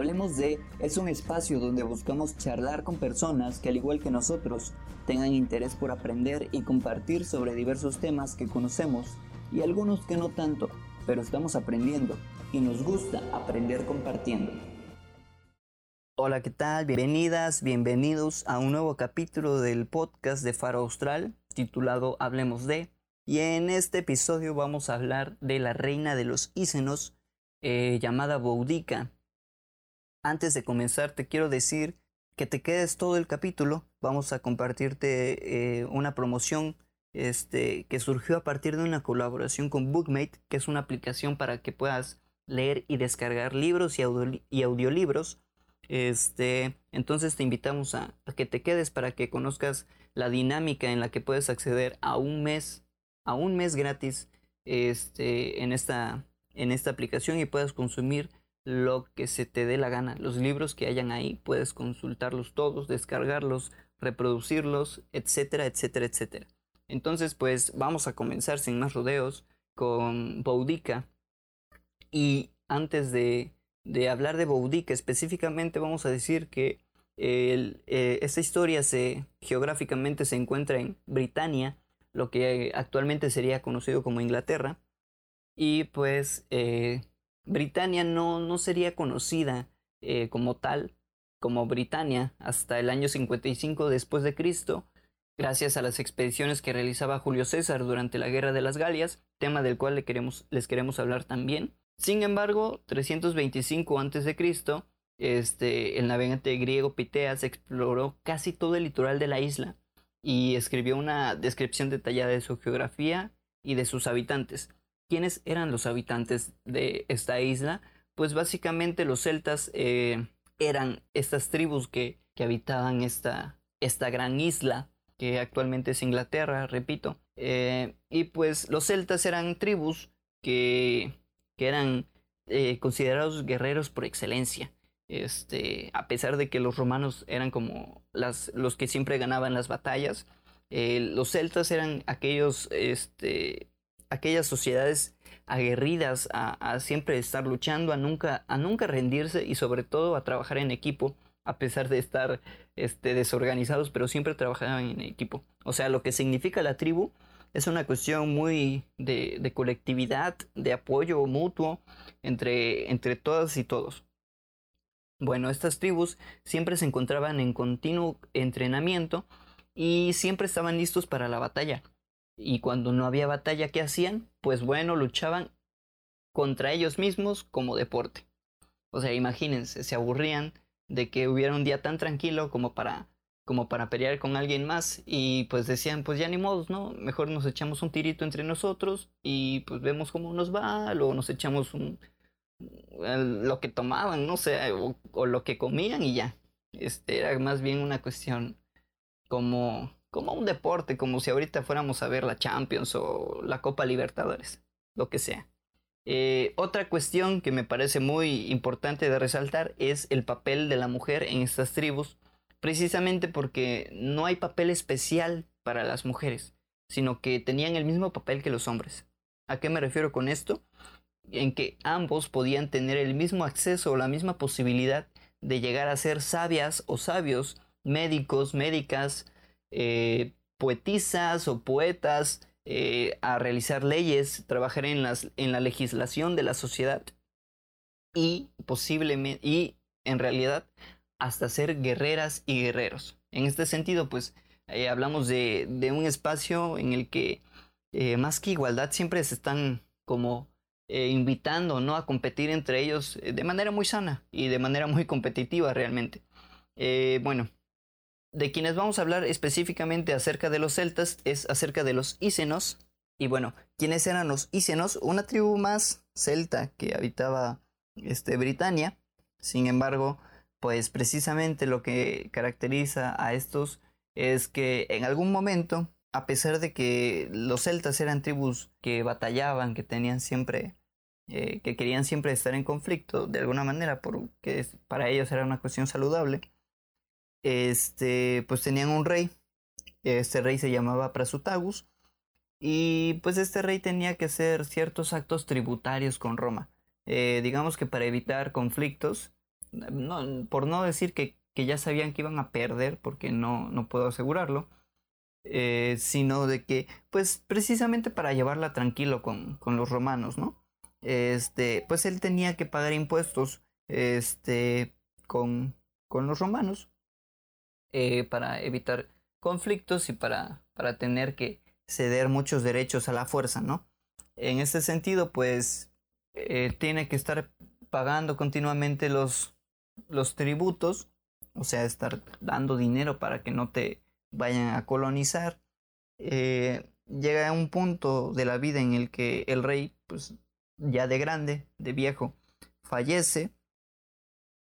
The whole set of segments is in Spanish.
Hablemos de es un espacio donde buscamos charlar con personas que al igual que nosotros tengan interés por aprender y compartir sobre diversos temas que conocemos y algunos que no tanto, pero estamos aprendiendo y nos gusta aprender compartiendo. Hola, ¿qué tal? Bienvenidas, bienvenidos a un nuevo capítulo del podcast de Faro Austral titulado Hablemos de. Y en este episodio vamos a hablar de la reina de los Ícenos eh, llamada Boudica. Antes de comenzar te quiero decir que te quedes todo el capítulo. Vamos a compartirte eh, una promoción este, que surgió a partir de una colaboración con Bookmate, que es una aplicación para que puedas leer y descargar libros y, audiolibros este, entonces te invitamos a, que te quedes para que conozcas la dinámica en la que puedes acceder a un mes, a un mes gratis este, en, esta, en esta aplicación y puedas consumir lo que se te dé la gana. Los libros que hayan ahí puedes consultarlos todos, descargarlos, reproducirlos, etcétera, etcétera, etcétera. Entonces, pues vamos a comenzar sin más rodeos con Boudica. Y antes de, de hablar de Boudica específicamente, vamos a decir que eh, esta historia se, geográficamente se encuentra en Britania, lo que actualmente sería conocido como Inglaterra. Y pues eh, Britania no, no, sería conocida eh, como tal, como Britania, hasta el año 55 después de Cristo, gracias a las expediciones que realizaba Julio César durante la Guerra de las Galias, tema del cual queremos, les queremos hablar también. Sin embargo, 325 a.C., este, el navegante griego Piteas exploró casi todo el litoral de la isla y escribió una descripción detallada de su geografía y de sus habitantes. ¿Quiénes eran los habitantes de esta isla? Pues básicamente los celtas eh, eran estas tribus que, que habitaban esta, esta gran isla que actualmente es Inglaterra, repito. Eh, y pues los celtas eran tribus que que eran eh, considerados guerreros por excelencia. Este, a pesar de que los romanos eran como las, los que siempre ganaban las batallas, los celtas eran aquellos, este, aquellas sociedades aguerridas a, siempre estar luchando, a nunca, a nunca rendirse y sobre todo a trabajar en equipo, a pesar de estar este, desorganizados, pero siempre trabajaban en equipo. O sea, lo que significa la tribu es una cuestión muy de, colectividad, de apoyo mutuo entre, entre todas y todos. Bueno, estas tribus siempre se encontraban en continuo entrenamiento y siempre estaban listos para la batalla. Y cuando no había batalla, ¿qué hacían? Pues bueno, luchaban contra ellos mismos como deporte. O sea, imagínense, se aburrían de que hubiera un día tan tranquilo como para como para pelear con alguien más y pues decían pues ya ni modos, ¿no? Mejor nos echamos un tirito entre nosotros y pues vemos cómo nos va, luego nos echamos un lo que tomaban, no sé, o, lo que comían y ya. Este era más bien una cuestión como como un deporte, como si ahorita fuéramos a ver la Champions o la Copa Libertadores, lo que sea. Eh, otra cuestión que me parece muy importante de resaltar es el papel de la mujer en estas tribus precisamente porque no hay papel especial para las mujeres, sino que tenían el mismo papel que los hombres. ¿A qué me refiero con esto? En que ambos podían tener el mismo acceso o la misma posibilidad de llegar a ser sabias o sabios, médicos, médicas, eh, poetisas o poetas, eh, a realizar leyes, trabajar en, las, en la legislación de la sociedad y posiblemente, y en realidad hasta ser guerreras y guerreros. En este sentido, pues eh, hablamos de, un espacio en el que eh, más que igualdad siempre se están como invitando ¿no? a competir entre ellos de manera muy sana y de manera muy competitiva realmente. bueno, de quienes vamos a hablar específicamente acerca de los celtas es acerca de los ícenos. Y bueno, ¿quiénes eran los ícenos? Una tribu más celta que habitaba este, Britania. Sin embargo, pues precisamente lo que caracteriza a estos es que en algún momento, a pesar de que los celtas eran tribus que batallaban, que tenían siempre, eh, que querían siempre estar en conflicto de alguna manera, porque para ellos era una cuestión saludable, este, pues tenían un rey, este rey se llamaba Prasutagus, y pues este rey tenía que hacer ciertos actos tributarios con Roma. Eh, digamos que para evitar conflictos, por no decir que, ya sabían que iban a perder, porque no, no puedo asegurarlo, eh, sino de que, pues precisamente para llevarla tranquilo con, con, los romanos, ¿no? Este, pues él tenía que pagar impuestos este, con, con los romanos eh, para evitar conflictos y para, para tener que ceder muchos derechos a la fuerza, ¿no? En este sentido, pues eh, tiene que estar pagando continuamente los, los tributos, o sea, estar dando dinero para que no te vayan a colonizar. Eh, llega a un punto de la vida en el que el rey, pues ya de grande, de viejo, fallece.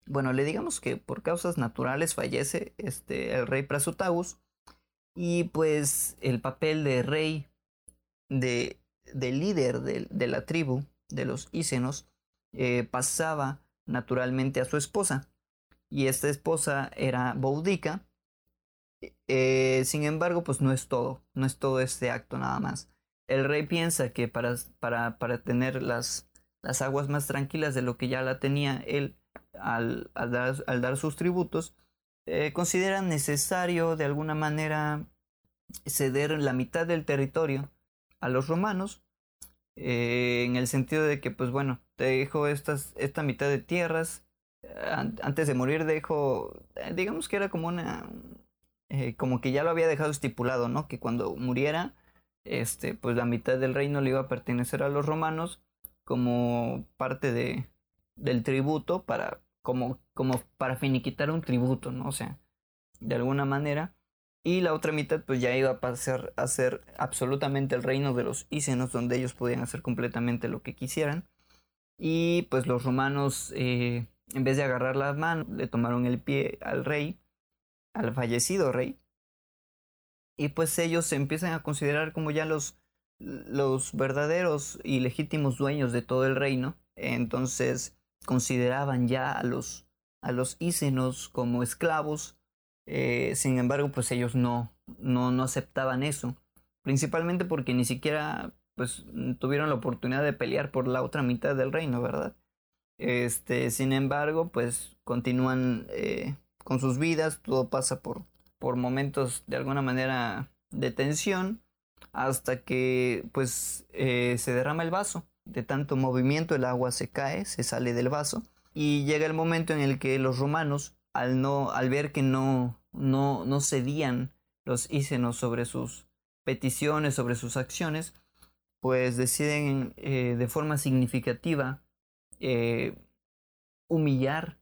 Bueno, le digamos que por causas naturales fallece este, el rey Prasutagus y pues el papel de rey, de, de líder de, la tribu, de los Ícenos, eh, pasaba naturalmente a su esposa. Y esta esposa era Boudica. Eh, sin embargo, pues no es todo, no es todo este acto nada más. El rey piensa que para, para, para tener las, las aguas más tranquilas de lo que ya la tenía él al, al, dar, al dar sus tributos, eh, consideran necesario de alguna manera ceder la mitad del territorio a los romanos, eh, en el sentido de que, pues bueno, te dejo estas, esta mitad de tierras, antes de morir dejo, eh, digamos que era como una, como que ya lo había dejado estipulado, ¿no? Que cuando muriera, este, pues la mitad del reino le iba a pertenecer a los romanos como parte de, del tributo para como, como para finiquitar un tributo, ¿no? O sea, de alguna manera. Y la otra mitad pues ya iba a pasar a ser absolutamente el reino de los ícenos, donde ellos podían hacer completamente lo que quisieran. Y pues los romanos, eh, en vez de agarrar las manos, le tomaron el pie al rey, al fallecido rey. Y pues ellos se empiezan a considerar como ya los, los verdaderos y legítimos dueños de todo el reino. Entonces consideraban ya a los, a los ícenos como esclavos, eh, sin embargo, pues ellos no, no, no aceptaban eso, principalmente porque ni siquiera pues tuvieron la oportunidad de pelear por la otra mitad del reino, ¿verdad? Este, sin embargo, pues continúan eh, con sus vidas, todo pasa por, por momentos de alguna manera de tensión, hasta que pues eh, se derrama el vaso de tanto movimiento el agua se cae, se sale del vaso y llega el momento en el que los romanos al no al ver que no no no cedían los ícenos sobre sus peticiones, sobre sus acciones, pues deciden eh, de forma significativa eh, humillar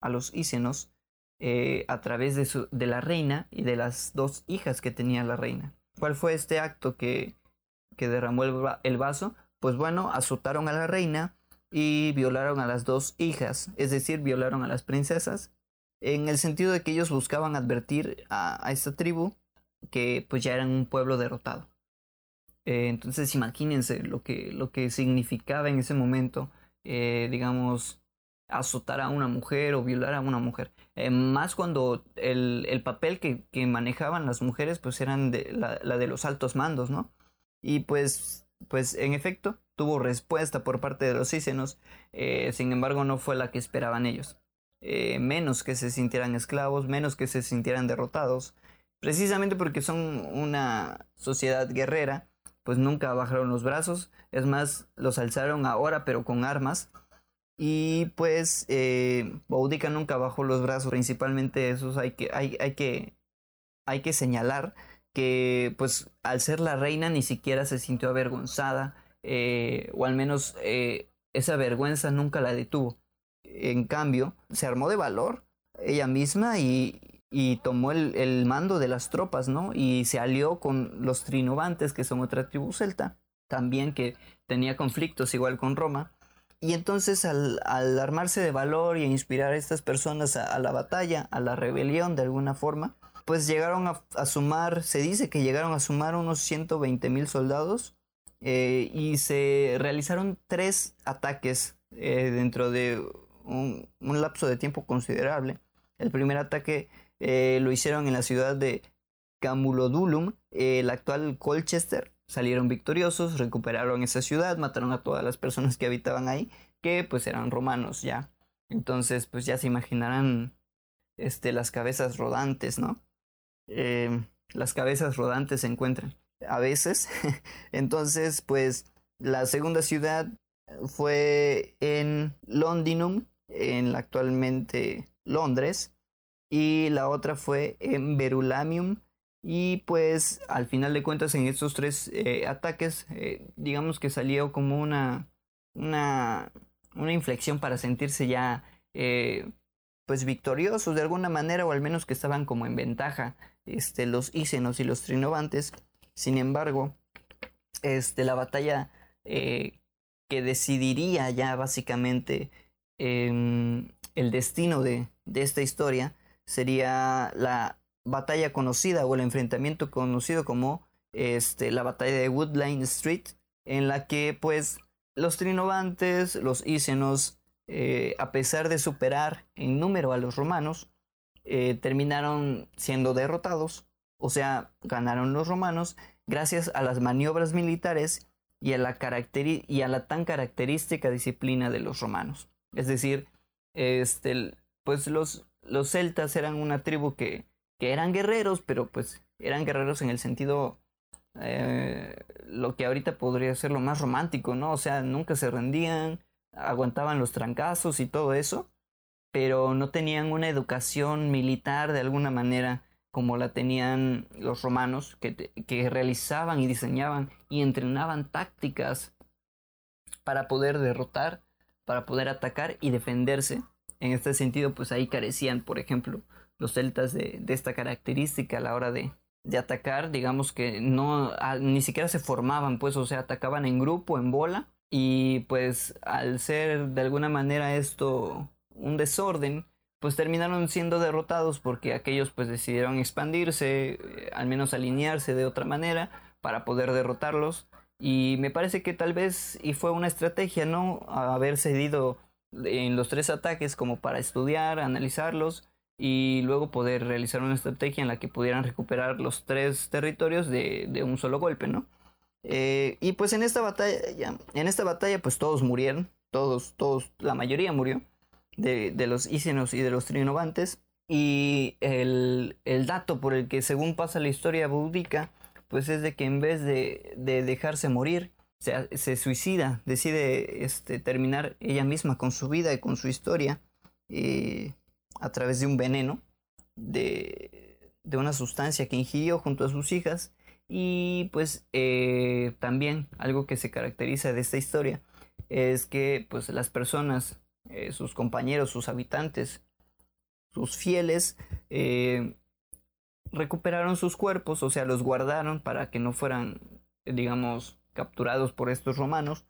a los ícenos eh, a través de, su, de la reina y de las dos hijas que tenía la reina. ¿Cuál fue este acto que, que derramó el vaso? Pues bueno, azotaron a la reina y violaron a las dos hijas, es decir, violaron a las princesas, en el sentido de que ellos buscaban advertir a, esta tribu que pues ya eran un pueblo derrotado. Eh, entonces imagínense lo que, lo que significaba en ese momento, eh, digamos, azotar a una mujer o violar a una mujer. Eh, más cuando el, el papel que, que, manejaban las mujeres pues eran la, la de los altos mandos, ¿no? Y pues pues en efecto tuvo respuesta por parte de los ícenos, eh, sin embargo no fue la que esperaban ellos. Eh, menos que se sintieran esclavos, menos que se sintieran derrotados, precisamente porque son una sociedad guerrera, pues nunca bajaron los brazos, es más, los alzaron ahora pero con armas. Y pues eh, Boudica nunca bajó los brazos, principalmente esos hay que, hay que, hay que señalar que pues al ser la reina ni siquiera se sintió avergonzada, eh, o al menos eh, esa vergüenza nunca la detuvo. En cambio, se armó de valor ella misma y, y tomó el, el, mando de las tropas, ¿no? Y se alió con los trinovantes, que son otra tribu celta, también que tenía conflictos igual con Roma. Y entonces al, al armarse de valor y inspirar a estas personas a la batalla, a la rebelión de alguna forma, pues llegaron a, sumar, se dice que llegaron a sumar unos 120 mil soldados eh, y se realizaron tres ataques eh, dentro de un, lapso de tiempo considerable. El primer ataque eh, lo hicieron en la ciudad de Camulodulum, el actual Colchester. Salieron victoriosos, recuperaron esa ciudad, mataron a todas las personas que habitaban ahí, que pues eran romanos ya. Entonces, pues ya se imaginarán este, las cabezas rodantes, ¿no? Las cabezas rodantes se encuentran a veces. Entonces, pues la segunda ciudad fue en Londinum, en actualmente Londres, y la otra fue en Verulamium. Y pues al final de cuentas en estos tres eh, ataques, eh, digamos que salió como una, una, una inflexión para sentirse ya eh, pues victoriosos de alguna manera o al menos que estaban como en ventaja este, los ícenos y los trinovantes. Sin embargo, este, la batalla eh, que decidiría ya básicamente em, el destino de, de esta historia sería la batalla conocida o el enfrentamiento conocido como este, la batalla de Woodline Street, en la que pues los trinovantes, los ícenos, eh, a pesar de superar en número a los romanos, eh, terminaron siendo derrotados, o sea, ganaron los romanos gracias a las maniobras militares y a la, y a la tan característica disciplina de los romanos. Es decir, este, pues los, los celtas eran una tribu que, que eran guerreros, pero pues eran guerreros en el sentido eh, lo que ahorita podría ser lo más romántico, ¿no? O sea, nunca se rendían, aguantaban los trancazos y todo eso, pero no tenían una educación militar de alguna manera como la tenían los romanos, que, que realizaban y diseñaban y entrenaban tácticas para poder derrotar, para poder atacar y defenderse. En este sentido, pues ahí carecían, por ejemplo, los celtas de, de esta característica a la hora de, de atacar, digamos que no, ah, ni siquiera se formaban, pues, o sea, atacaban en grupo, en bola, y pues al ser de alguna manera esto un desorden, pues terminaron siendo derrotados porque aquellos pues decidieron expandirse, eh, al menos alinearse de otra manera para poder derrotarlos. Y me parece que tal vez y fue una estrategia, ¿no? Haber cedido en los tres ataques como para estudiar, analizarlos y luego poder realizar una estrategia en la que pudieran recuperar los tres territorios de, un solo golpe, ¿no? Eh, y pues en esta batalla, en esta batalla pues todos murieron, todos, todos, la mayoría murió de, los ícenos y de los trinovantes. Y el, el, dato por el que según pasa la historia búdica, pues es de que en vez de, de dejarse morir, se, se, suicida, decide este, terminar ella misma con su vida y con su historia. Eh, a través de un veneno, de, de una sustancia que ingirió junto a sus hijas. Y pues eh, también algo que se caracteriza de esta historia es que pues las personas, eh, sus compañeros, sus habitantes, sus fieles, eh, recuperaron sus cuerpos, o sea, los guardaron para que no fueran, digamos, capturados por estos romanos.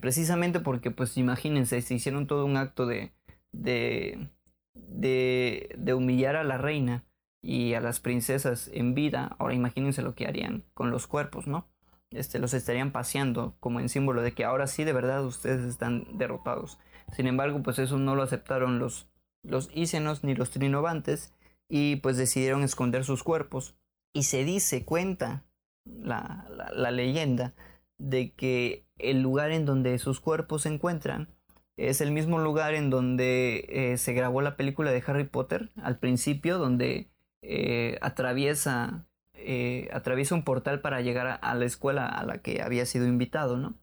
precisamente porque, pues imagínense, se hicieron todo un acto de, de de, de humillar a la reina y a las princesas en vida, ahora imagínense lo que harían con los cuerpos, ¿no? Este, los estarían paseando como en símbolo de que ahora sí de verdad ustedes están derrotados. Sin embargo, pues eso no lo aceptaron los, los ícenos ni los trinovantes y pues decidieron esconder sus cuerpos. Y se dice, cuenta la, la, leyenda de que el lugar en donde sus cuerpos se encuentran es el mismo lugar en donde eh, se grabó la película de Harry Potter al principio, donde eh, atraviesa, eh, atraviesa un portal para llegar a, la escuela a la que había sido invitado, ¿no?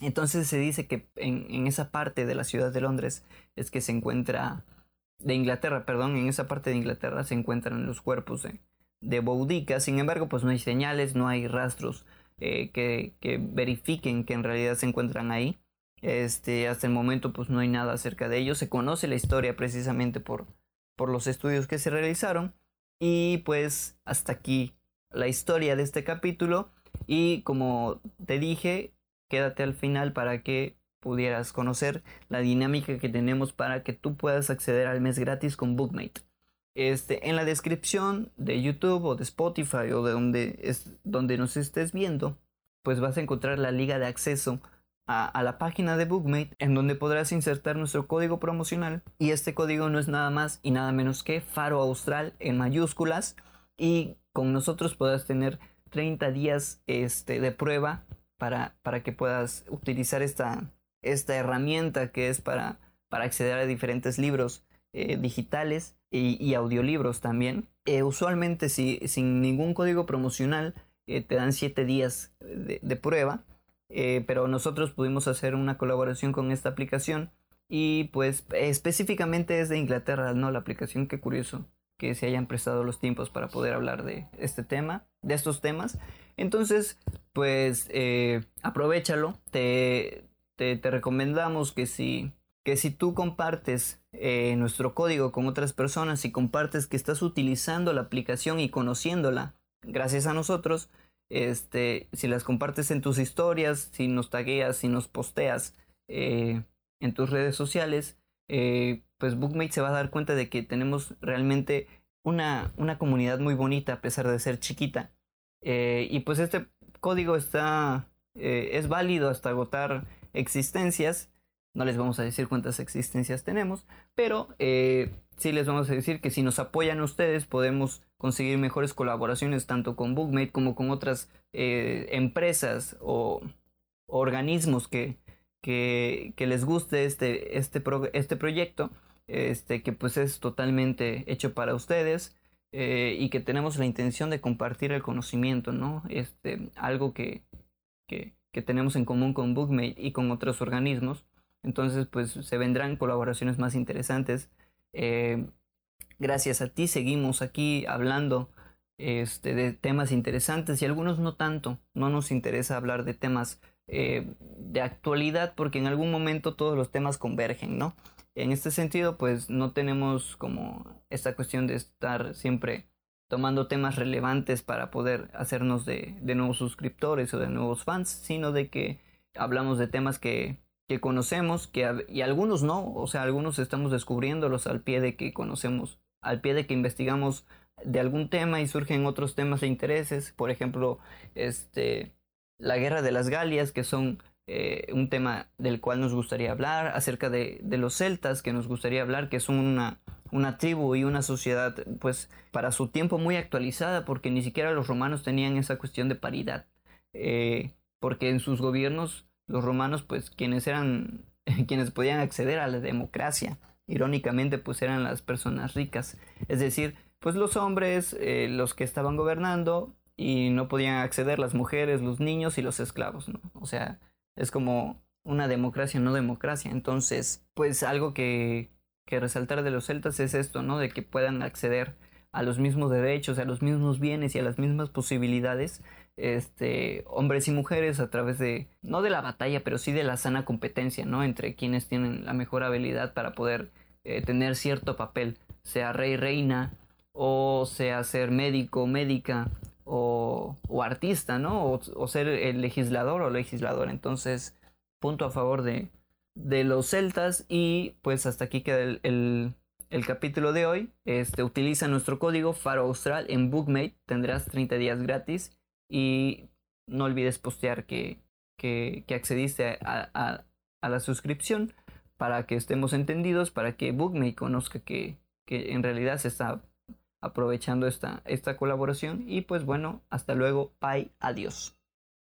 Entonces se dice que en, esa parte de la ciudad de Londres es que se encuentra, de Inglaterra, perdón, en esa parte de Inglaterra se encuentran los cuerpos de, de Boudica, sin embargo pues no hay señales, no hay rastros que, que verifiquen que en realidad se encuentran ahí. Este, hasta el momento pues no hay nada acerca de ellos. Se conoce la historia precisamente por, por los estudios que se realizaron. Y pues hasta aquí la historia de este capítulo. Y como te dije, quédate al final para que pudieras conocer la dinámica que tenemos para que tú puedas acceder al mes gratis con Bookmate. Este, en la descripción de YouTube o de Spotify o de donde, es, donde nos estés viendo, pues vas a encontrar la liga de acceso a, la página de Bookmate en donde podrás insertar nuestro código promocional y este código no es nada más y nada menos que Faro Austral en mayúsculas y con nosotros podrás tener 30 días este, de prueba para, para que puedas utilizar esta, esta herramienta que es para, para acceder a diferentes libros eh, digitales y, audiolibros también. Eh, usualmente si, sin ningún código promocional te dan 7 días de, prueba, pero nosotros pudimos hacer una colaboración con esta aplicación y pues específicamente es de Inglaterra, ¿no? La aplicación, qué curioso que se hayan prestado los tiempos para poder hablar de este tema, de estos temas. Entonces, pues eh, aprovechalo. Te, te, recomendamos que si, que si tú compartes eh, nuestro código con otras personas y compartes que estás utilizando la aplicación y conociéndola gracias a nosotros, este, si las compartes en tus historias, si nos tagueas, si nos posteas eh, en tus redes sociales, pues Bookmate se va a dar cuenta de que tenemos realmente una, una comunidad muy bonita a pesar de ser chiquita. Y pues este código está, eh, es válido hasta agotar existencias. No les vamos a decir cuántas existencias tenemos, pero eh, sí les vamos a decir que si nos apoyan ustedes podemos conseguir mejores colaboraciones tanto con Bookmate como con otras eh, empresas o organismos que, que, les guste este, este, este proyecto, este, que pues es totalmente hecho para ustedes. Eh, y que tenemos la intención de compartir el conocimiento, ¿no? Este, algo que, que, tenemos en común con Bookmate y con otros organismos. Entonces, pues se vendrán colaboraciones más interesantes. Eh, gracias a ti seguimos aquí hablando este, de temas interesantes y algunos no tanto. No nos interesa hablar de temas eh, de actualidad porque en algún momento todos los temas convergen, ¿no? En este sentido, pues no tenemos como esta cuestión de estar siempre tomando temas relevantes para poder hacernos de, nuevos suscriptores o de nuevos fans, sino de que hablamos de temas que, que conocemos que, y algunos no, o sea, algunos estamos descubriéndolos al pie de que conocemos, al pie de que investigamos de algún tema y surgen otros temas de intereses, por ejemplo, este, la guerra de las Galias, que son eh, un tema del cual nos gustaría hablar, acerca de, los celtas que nos gustaría hablar, que son una, una tribu y una sociedad pues para su tiempo muy actualizada porque ni siquiera los romanos tenían esa cuestión de paridad eh, porque en sus gobiernos los romanos pues quienes eran quienes podían acceder a la democracia irónicamente pues eran las personas ricas es decir pues los hombres eh, los que estaban gobernando y no podían acceder las mujeres los niños y los esclavos ¿no? o sea es como una democracia, no democracia. Entonces, pues algo que, que resaltar de los celtas es esto, ¿no? De que puedan acceder a los mismos derechos, a los mismos bienes y a las mismas posibilidades, este, hombres y mujeres a través de, no de la batalla, pero sí de la sana competencia, ¿no? Entre quienes tienen la mejor habilidad para poder eh, tener cierto papel, sea rey, reina, o sea ser médico, médica, o, artista, ¿no? O, ser el legislador o legislador. Entonces, punto a favor de, de los celtas y pues hasta aquí queda el, el, capítulo de hoy. Este, utiliza nuestro código Faro Austral en Bookmate, tendrás 30 días gratis y no olvides postear que, que, accediste a, a, la suscripción para que estemos entendidos, para que Bookmate conozca que, que en realidad se está aprovechando esta, esta colaboración. Y pues bueno, hasta luego, bye, adiós.